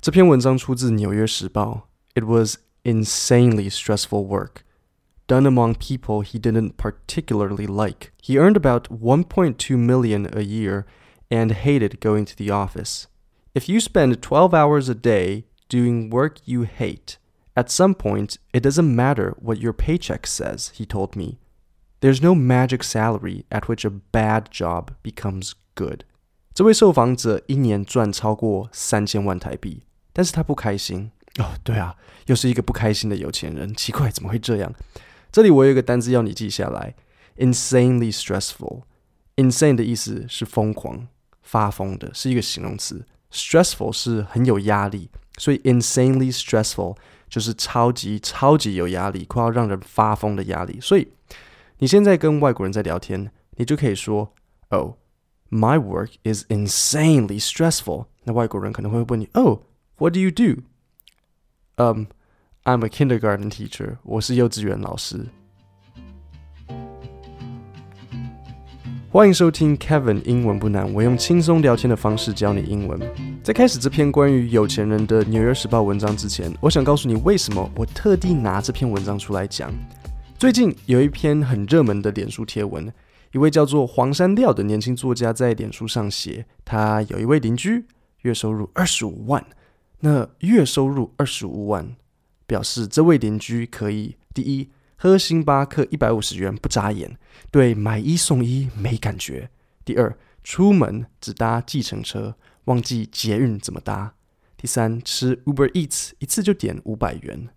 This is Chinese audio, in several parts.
这篇文章出自《纽约时报》。It was insanely stressful work, done among people he didn't particularly like. He earned about 1.2 million a year and hated going to the office. If you spend 12 hours a day doing work you hate, at some point it doesn't matter what your paycheck says, he told me. There's no magic salary at which a bad job becomes good. 这位受访者一年赚超过三千万台币， 但是他不开心。哦，对啊，又是一个不开心的有钱人，奇怪，怎么会这样？这里我有一个单词要你记下来：insanely stressful。insane 的意思是疯狂、发疯的，是一个形容词。stressful 是很有压力，所以 insanely stressful 就是超级超级有压力，快要让人发疯的压力。所以你现在跟外国人在聊天，你就可以说：“Oh, my work is insanely stressful。”那外国人可能会问你：“Oh, what do you do？”、um,，I'm a kindergarten teacher。我是幼稚园老师。欢迎收听 Kevin 英文不难，我用轻松聊天的方式教你英文。在开始这篇关于有钱人的《纽约时报》文章之前，我想告诉你为什么我特地拿这篇文章出来讲。最近有一篇很热门的脸书贴文，一位叫做黄山料的年轻作家在脸书上写，他有一位邻居，月收入二十五万。那月收入二十五万，表示这位邻居可以：第一，喝星巴克一百五十元不眨眼，对买一送一没感觉；第二，出门只搭计程车，忘记捷运怎么搭；第三，吃 Uber Eats 一次就点五百元；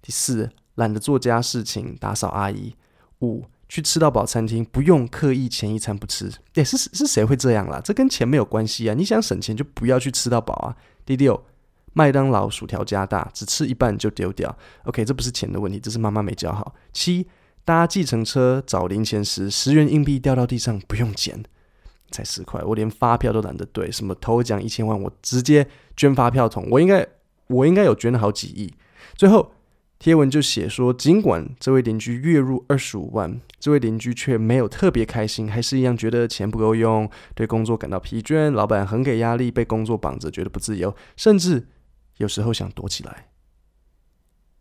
第四，懒得做家事情打扫阿姨；五，去吃到饱餐厅不用刻意前一餐不吃。诶，是是谁会这样啦？这跟钱没有关系啊！你想省钱就不要去吃到饱啊！第六。麦当劳薯条加大，只吃一半就丢掉。OK，这不是钱的问题，这是妈妈没教好。七，搭计程车找零钱时，十元硬币掉到地上不用捡，才十块，我连发票都懒得对。什么头奖一千万，我直接捐发票桶。我应该，我应该有捐了好几亿。最后贴文就写说，尽管这位邻居月入二十五万，这位邻居却没有特别开心，还是一样觉得钱不够用，对工作感到疲倦，老板很给压力，被工作绑着，觉得不自由，甚至。有时候想躲起来。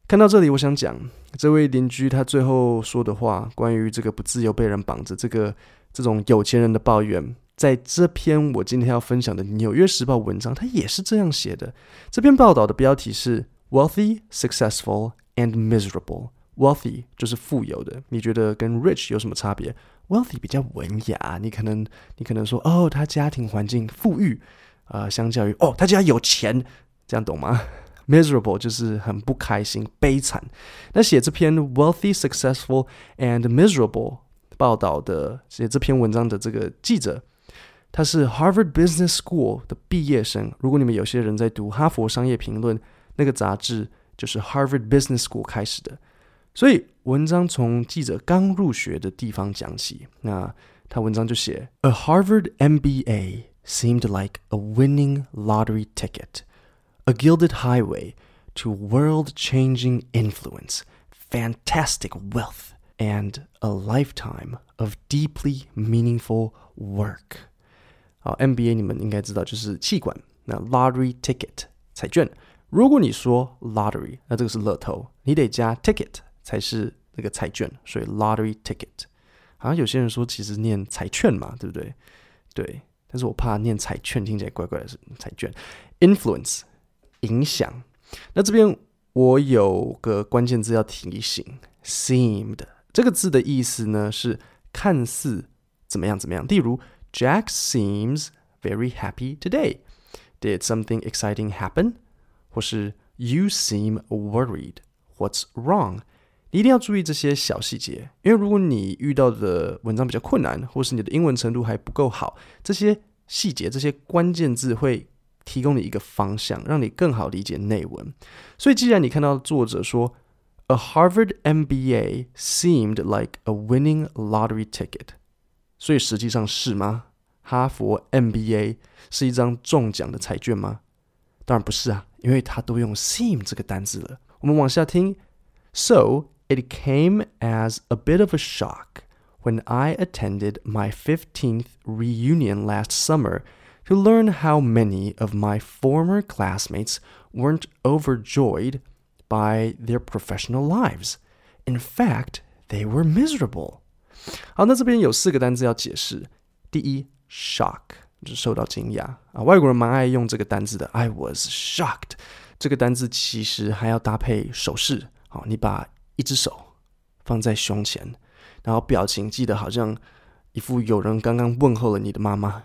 看到这里，我想讲这位邻居他最后说的话，关于这个不自由、被人绑着，这个这种有钱人的抱怨，在这篇我今天要分享的《纽约时报》文章，他也是这样写的。这篇报道的标题是 “Wealthy, Successful and Miserable”。Wealthy 就是富有的，你觉得跟 rich 有什么差别？Wealthy 比较文雅，你可能你可能说哦，他家庭环境富裕，啊、呃，相较于哦，他家有钱。这样懂吗？Miserable 就是很不开心、悲惨。那写这篇 Wealthy, Successful and Miserable 报道的写这篇文章的这个记者，他是 Harvard Business School 的毕业生。如果你们有些人在读《哈佛商业评论》那个杂志，就是 Harvard Business School 开始的。所以文章从记者刚入学的地方讲起。那他文章就写：A Harvard MBA seemed like a winning lottery ticket. A gilded highway to world-changing influence, fantastic wealth, and a lifetime of deeply meaningful work. 好，MBA 你们应该知道就是企管。那 lottery ticket 彩券，如果你说 lottery，那这个是乐透，你得加 ticket 才是那个彩券，所以 lottery ticket。好像有些人说其实念彩券嘛，对不对？对，但是我怕念彩券听起来怪怪的，是彩券。Influence。 影响。那这边我有个关键字要提醒，seemed 这个字的意思呢是看似怎么样怎么样。例如，Jack seems very happy today. Did something exciting happen? 或是 You seem worried. What's wrong? 你一定要注意这些小细节，因为如果你遇到的文章比较困难，或是你的英文程度还不够好，这些细节、这些关键字会。提供你一个方向，让你更好理解内文。所以，既然你看到作者说，A Harvard MBA seemed like a winning lottery ticket，所以实际上是吗？哈佛 MBA 是一张中奖的彩券吗？当然不是啊，因为它都用 seem 这个单字了。我们往下听，So it came as a bit of a shock when I attended my fifteenth reunion last summer. to learn how many of my former classmates weren't overjoyed by their professional lives. In fact, they were miserable. 好，那这边有四个单字要解释。第一，shock 就是受到惊讶啊，外国人蛮爱用这个单字的。I was shocked。这个单字其实还要搭配手势，好，你把一只手放在胸前，然后表情记得好像一副有人刚刚问候了你的妈妈，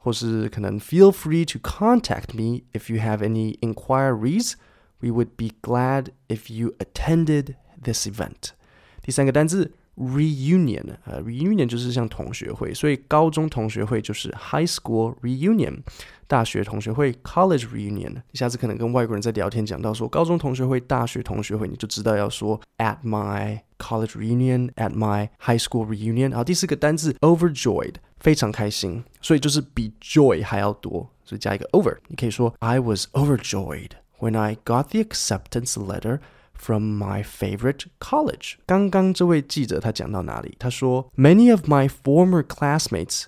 或是可能 Feel free to contact me if you have any inquiries. We would be glad if you attended this event. 第三个单字。reunion 啊、uh,，reunion 就是像同学会，所以高中同学会就是 high school reunion， 大学同学会 college reunion。你下次可能跟外国人在聊天讲到说高中同学会、大学同学会，你就知道要说 at my college reunion，at my high school reunion。好，第四个单字 overjoyed，非常开心，所以就是比 joy 还要多，所以加一个 over，你可以说 I was overjoyed when I got the acceptance letter。From my favorite college。刚刚这位记者他讲到哪里？他说，Many of my former classmates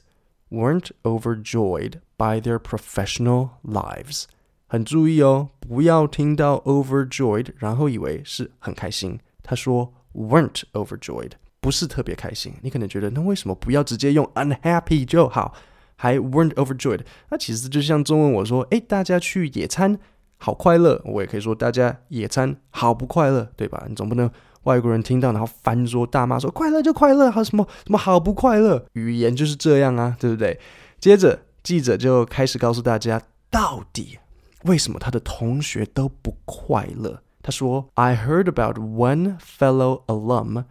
weren't overjoyed by their professional lives。很注意哦，不要听到 overjoyed，然后以为是很开心。他说 weren't overjoyed，不是特别开心。你可能觉得，那为什么不要直接用 unhappy 就好，还 weren't overjoyed？那其实就像中文我说，诶，大家去野餐。好快乐，我也可以说大家野餐好不快乐，对吧？你总不能外国人听到然后翻桌大骂说快乐就快乐，还什么什么好不快乐？语言就是这样啊，对不对？接着记者就开始告诉大家，到底为什么他的同学都不快乐？他说：“I heard about one fellow alum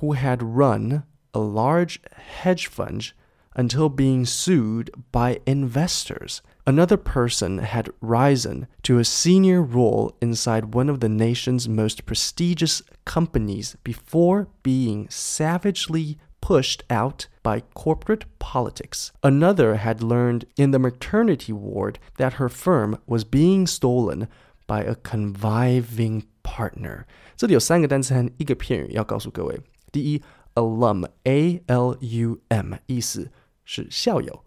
who had run a large hedge fund until being sued by investors.” Another person had risen to a senior role inside one of the nation's most prestigious companies before being savagely pushed out by corporate politics. Another had learned in the maternity ward that her firm was being stolen by a conniving partner. 这里有三个单词和一个片语要告诉各位。第一，alum，a l u m，意思是校友。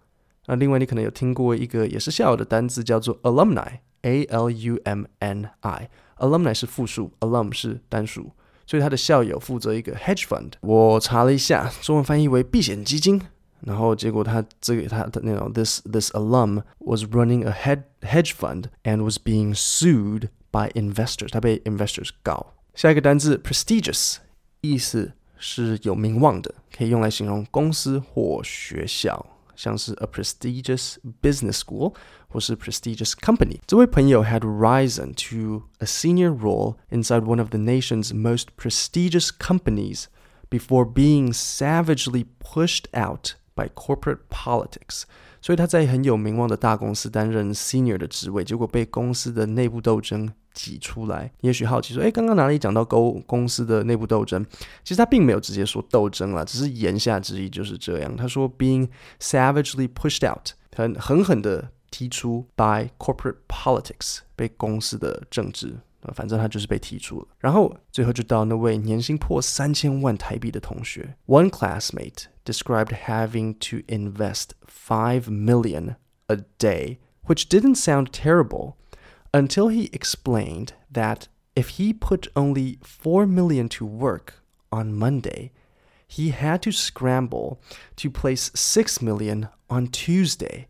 那另外，你可能有听过一个也是校友的单字，叫做 alumni，a l u m n i。alumni 是复数，alum 是单数， 所以他的校友负责一个 hedge fund。我查了一下，中文翻译为避险基金。然后结果他这个他的那种 this this alum was running a head hedge fund and was being sued by investors。他被 investors 告。下一个单字 prestigious，意思是有名望的，可以用来形容公司或学校。像是 a prestigious business school 或是 prestigious company。这位朋友 had risen to a senior role inside one of the nation's most prestigious companies before being savagely pushed out by corporate politics。所以他在很有名望的大公司担任 senior 的职位，结果被公司的内部斗争挤出来。你也许好奇说，诶，刚刚哪里讲到公公司的内部斗争？其实他并没有直接说斗争啦，只是言下之意就是这样。他说，being savagely pushed out，很狠狠的 踢出 by corporate politics，被公司的政治，反正他就是被踢出了。然后最后就到那位年薪破三千万台币的同学，one classmate。described having to invest 5 million a day, which didn't sound terrible until he explained that if he put only 4 million to work on Monday, he had to scramble to place 6 million on Tuesday,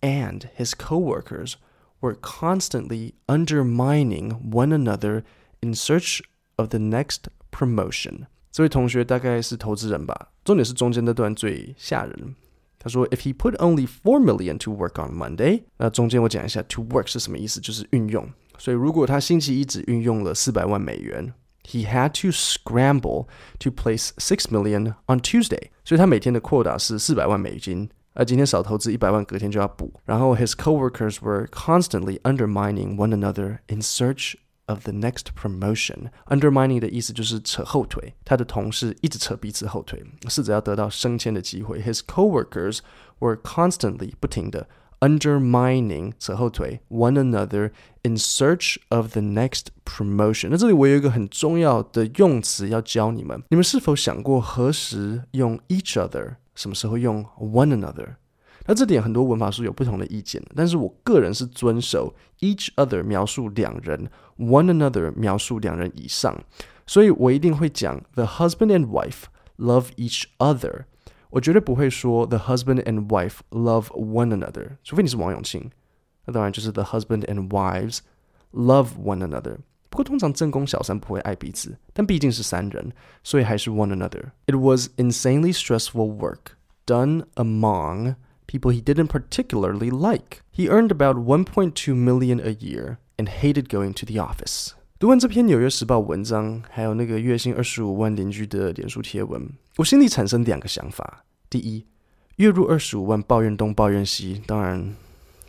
and his coworkers were constantly undermining one another in search of the next promotion. 这位同学大概是投资人吧，重点是中间那段最吓人。他说：“If he put only four million to work on Monday，那中间我讲一下 to work 是什么意思，就是运用。所以如果他星期一只运用了四百万美元，he had to scramble to place six million on Tuesday。所以他每天的 quota 是四百万美金， 而今天少投资一百万，隔天就要补。然后 his coworkers were constantly undermining one another in search of the next promotion. Undermining 的意思就是扯后腿，他的同事一直扯彼此后腿，试着要得到升迁的机会。His coworkers were constantly 不停的 undermining 扯后腿 one another in search of the next promotion。那这里我有一个很重要的用词要教你们，你们是否想过何时用 each other， 什么时候用 one another？那这点很多文法书有不同的意见，但是我个人是遵守 each other 描述两人，one another 描述两人以上，所以我一定会讲 the husband and wife love each other，我绝对不会说 the husband and wife love one another，除非你是王永庆，那当然就是 the husband and wives love one another。 不过通常正宫小三不会爱彼此，但毕竟是三人，所以还是 one another。It was insanely stressful work done among people he didn't particularly like. He earned about 1.2 million a year and hated going to the office. 读完这篇《纽约时报》文章，还有那个月薪二十五万邻居的脸书贴文，我心里产生两个想法：第一，月入二十五万，抱怨东抱怨西，当然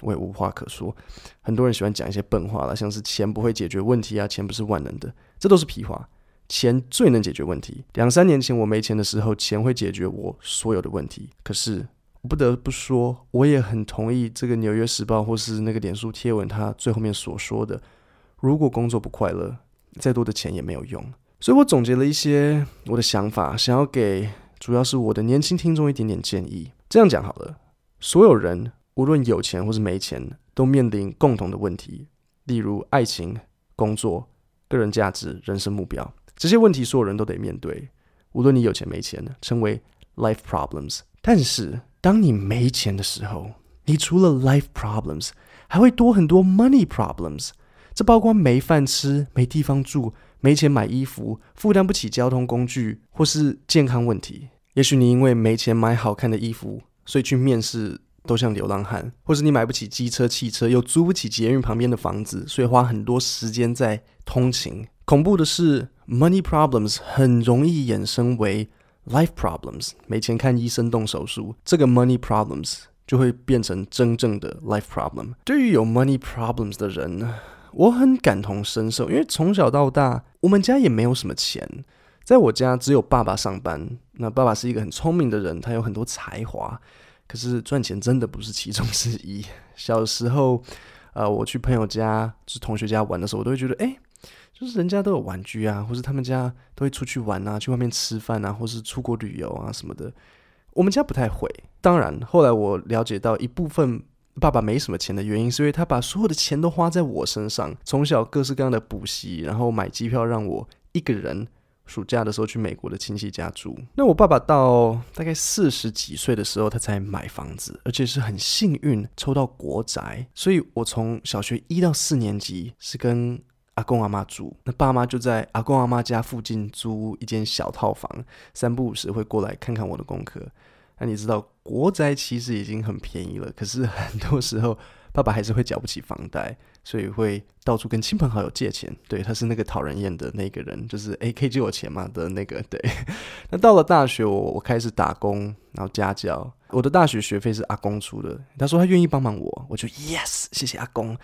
我也无话可说。很多人喜欢讲一些笨话啦，像是钱不会解决问题啊，钱不是万能的，这都是屁话。钱最能解决问题。两三年前我没钱的时候，钱会解决我所有的问题。可是。我不得不说，我也很同意这个《纽约时报》或是那个脸书贴文，他最后面所说的：如果工作不快乐，再多的钱也没有用。所以我总结了一些我的想法，想要给主要是我的年轻听众一点点建议。这样讲好了，所有人无论有钱或是没钱，都面临共同的问题，例如爱情、工作、个人价值、人生目标这些问题，所有人都得面对，无论你有钱没钱，称为 life problems。但是当你没钱的时候，你除了 life problems，还会多很多 money problems。这包括没饭吃、没地方住、没钱买衣服、负担不起交通工具，或是健康问题。也许你因为没钱买好看的衣服，所以去面试都像流浪汉；或是你买不起机车、汽车，又租不起捷运旁边的房子，所以花很多时间在通勤。恐怖的是，money problems 很容易衍生为。Life problems，没钱看医生动手术，这个 money problems 就会变成真正的 life problem。对于有 money problems 的人，我很感同身受，因为从小到大，我们家也没有什么钱。在我家，只有爸爸上班。那爸爸是一个很聪明的人，他有很多才华，可是赚钱真的不是其中之一。小时候，呃，我去朋友家，就是同学家玩的时候，我都会觉得，哎。就是人家都有玩具啊，或是他们家都会出去玩啊，去外面吃饭啊，或是出国旅游啊什么的。我们家不太会。当然，后来我了解到一部分爸爸没什么钱的原因，是因为他把所有的钱都花在我身上。从小各式各样的补习，然后买机票让我一个人暑假的时候去美国的亲戚家住。那我爸爸到大概四十几岁的时候，他才买房子，而且是很幸运抽到国宅。所以我从小学一到四年级是跟。阿公阿妈住，那爸妈就在阿公阿妈家附近租一间小套房，三不五时会过来看看我的功课。那你知道国宅其实已经很便宜了，可是很多时候爸爸还是会缴不起房贷，所以会到处跟亲朋好友借钱。对，他是那个讨人厌的那个人，就是诶，可以借我钱吗的那个。对，那到了大学，我我开始打工，然后家教。我的大学学费是阿公出的，他说他愿意帮忙我，我就 yes，谢谢阿公。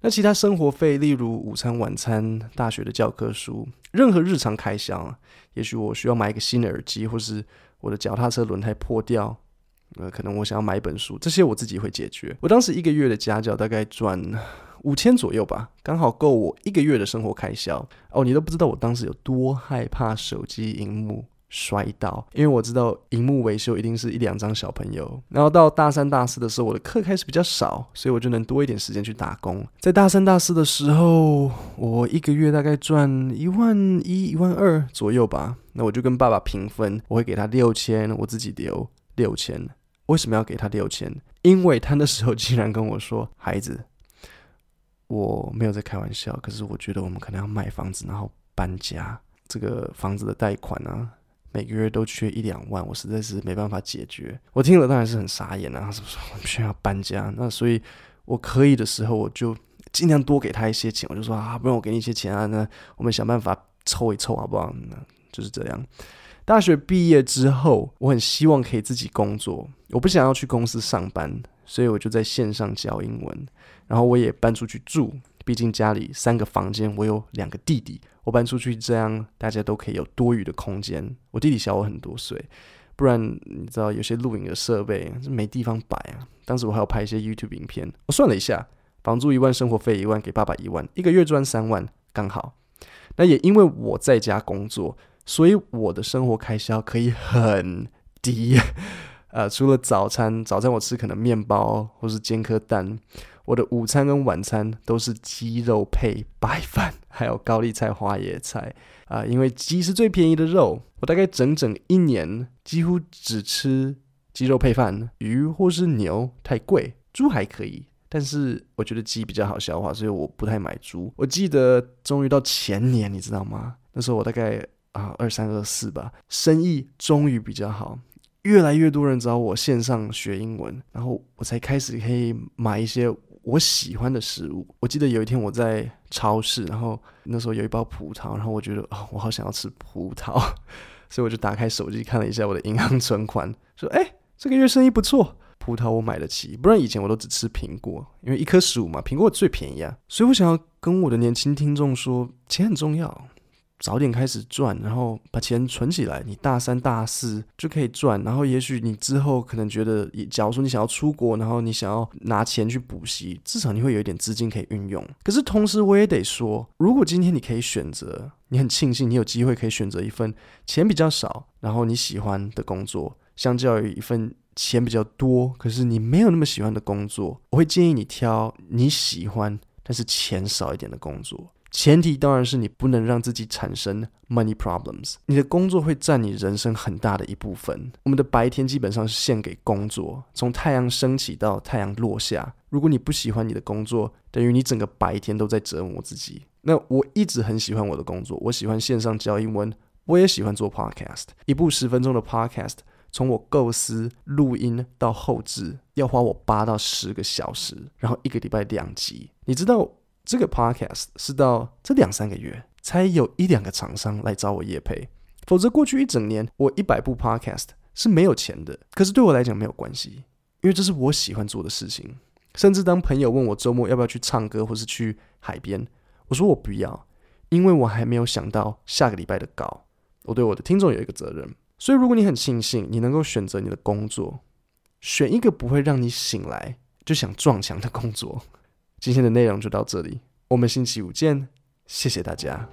那其他生活费，例如午餐、晚餐、大学的教科书，任何日常开销，也许我需要买一个新的耳机，或是我的脚踏车轮胎破掉，呃，可能我想要买一本书，这些我自己会解决。我当时一个月的家教大概赚五千左右吧，刚好够我一个月的生活开销。哦，你都不知道我当时有多害怕手机荧幕。摔倒，因为我知道荧幕维修一定是一两张小朋友。然后到大三、大四的时候，我的课开始比较少，所以我就能多一点时间去打工。在大三、大四的时候，我一个月大概赚一万一、一万二左右吧。那我就跟爸爸平分，我会给他六千，我自己留六千。为什么要给他六千？因为他那时候竟然跟我说：“孩子，我没有在开玩笑，可是我觉得我们可能要卖房子，然后搬家。这个房子的贷款啊。”每个月都缺一两万，我实在是没办法解决。我听了当然是很傻眼啊，是不是？我们需要搬家，那所以我可以的时候，我就尽量多给他一些钱。我就说啊，不用我给你一些钱啊，那我们想办法凑一凑好不好？那就是这样。大学毕业之后，我很希望可以自己工作，我不想要去公司上班，所以我就在线上教英文。然后我也搬出去住，毕竟家里三个房间，我有两个弟弟，我搬出去这样大家都可以有多余的空间。我弟弟小我很多岁，不然你知道有些录影的设备没地方摆啊。当时我还要拍一些 YouTube 影片，我算了一下，房租一万，生活费一万，给爸爸一万，一个月赚三万，刚好。那也因为我在家工作，所以我的生活开销可以很低。呃，除了早餐，早餐我吃可能面包或是煎颗蛋。我的午餐跟晚餐都是鸡肉配白饭，还有高丽菜、花椰菜啊，因为鸡是最便宜的肉。我大概整整一年几乎只吃鸡肉配饭，鱼或是牛太贵，猪还可以，但是我觉得鸡比较好消化，所以我不太买猪。我记得终于到前年，你知道吗？那时候我大概啊二三二四吧，生意终于比较好。越来越多人找我线上学英文，然后我才开始可以买一些我喜欢的食物。我记得有一天我在超市，然后那时候有一包葡萄，然后我觉得啊、哦，我好想要吃葡萄，所以我就打开手机看了一下我的银行存款，说：“哎，这个月生意不错，葡萄我买得起。不然以前我都只吃苹果，因为一颗十五嘛，苹果最便宜啊。所以我想要跟我的年轻听众说，钱很重要。”早点开始赚，然后把钱存起来。你大三、大四就可以赚，然后也许你之后可能觉得，假如说你想要出国，然后你想要拿钱去补习，至少你会有一点资金可以运用。可是同时，我也得说，如果今天你可以选择，你很庆幸你有机会可以选择一份钱比较少，然后你喜欢的工作，相较于一份钱比较多，可是你没有那么喜欢的工作，我会建议你挑你喜欢但是钱少一点的工作。前提当然是你不能让自己产生 money problems。你的工作会占你人生很大的一部分。我们的白天基本上是献给工作，从太阳升起到太阳落下。如果你不喜欢你的工作，等于你整个白天都在折磨自己。那我一直很喜欢我的工作，我喜欢线上教英文，我也喜欢做 podcast。一部十分钟的 podcast，从我构思、录音到后制，要花我八到十个小时，然后一个礼拜两集。你知道？这个 podcast 是到这两三个月才有一两个厂商来找我业配，否则过去一整年我一百部 podcast 是没有钱的。可是对我来讲没有关系，因为这是我喜欢做的事情。甚至当朋友问我周末要不要去唱歌或是去海边，我说我不要，因为我还没有想到下个礼拜的稿。我对我的听众有一个责任，所以如果你很庆幸你能够选择你的工作，选一个不会让你醒来就想撞墙的工作。今天的内容就到这里，我们星期五见，谢谢大家。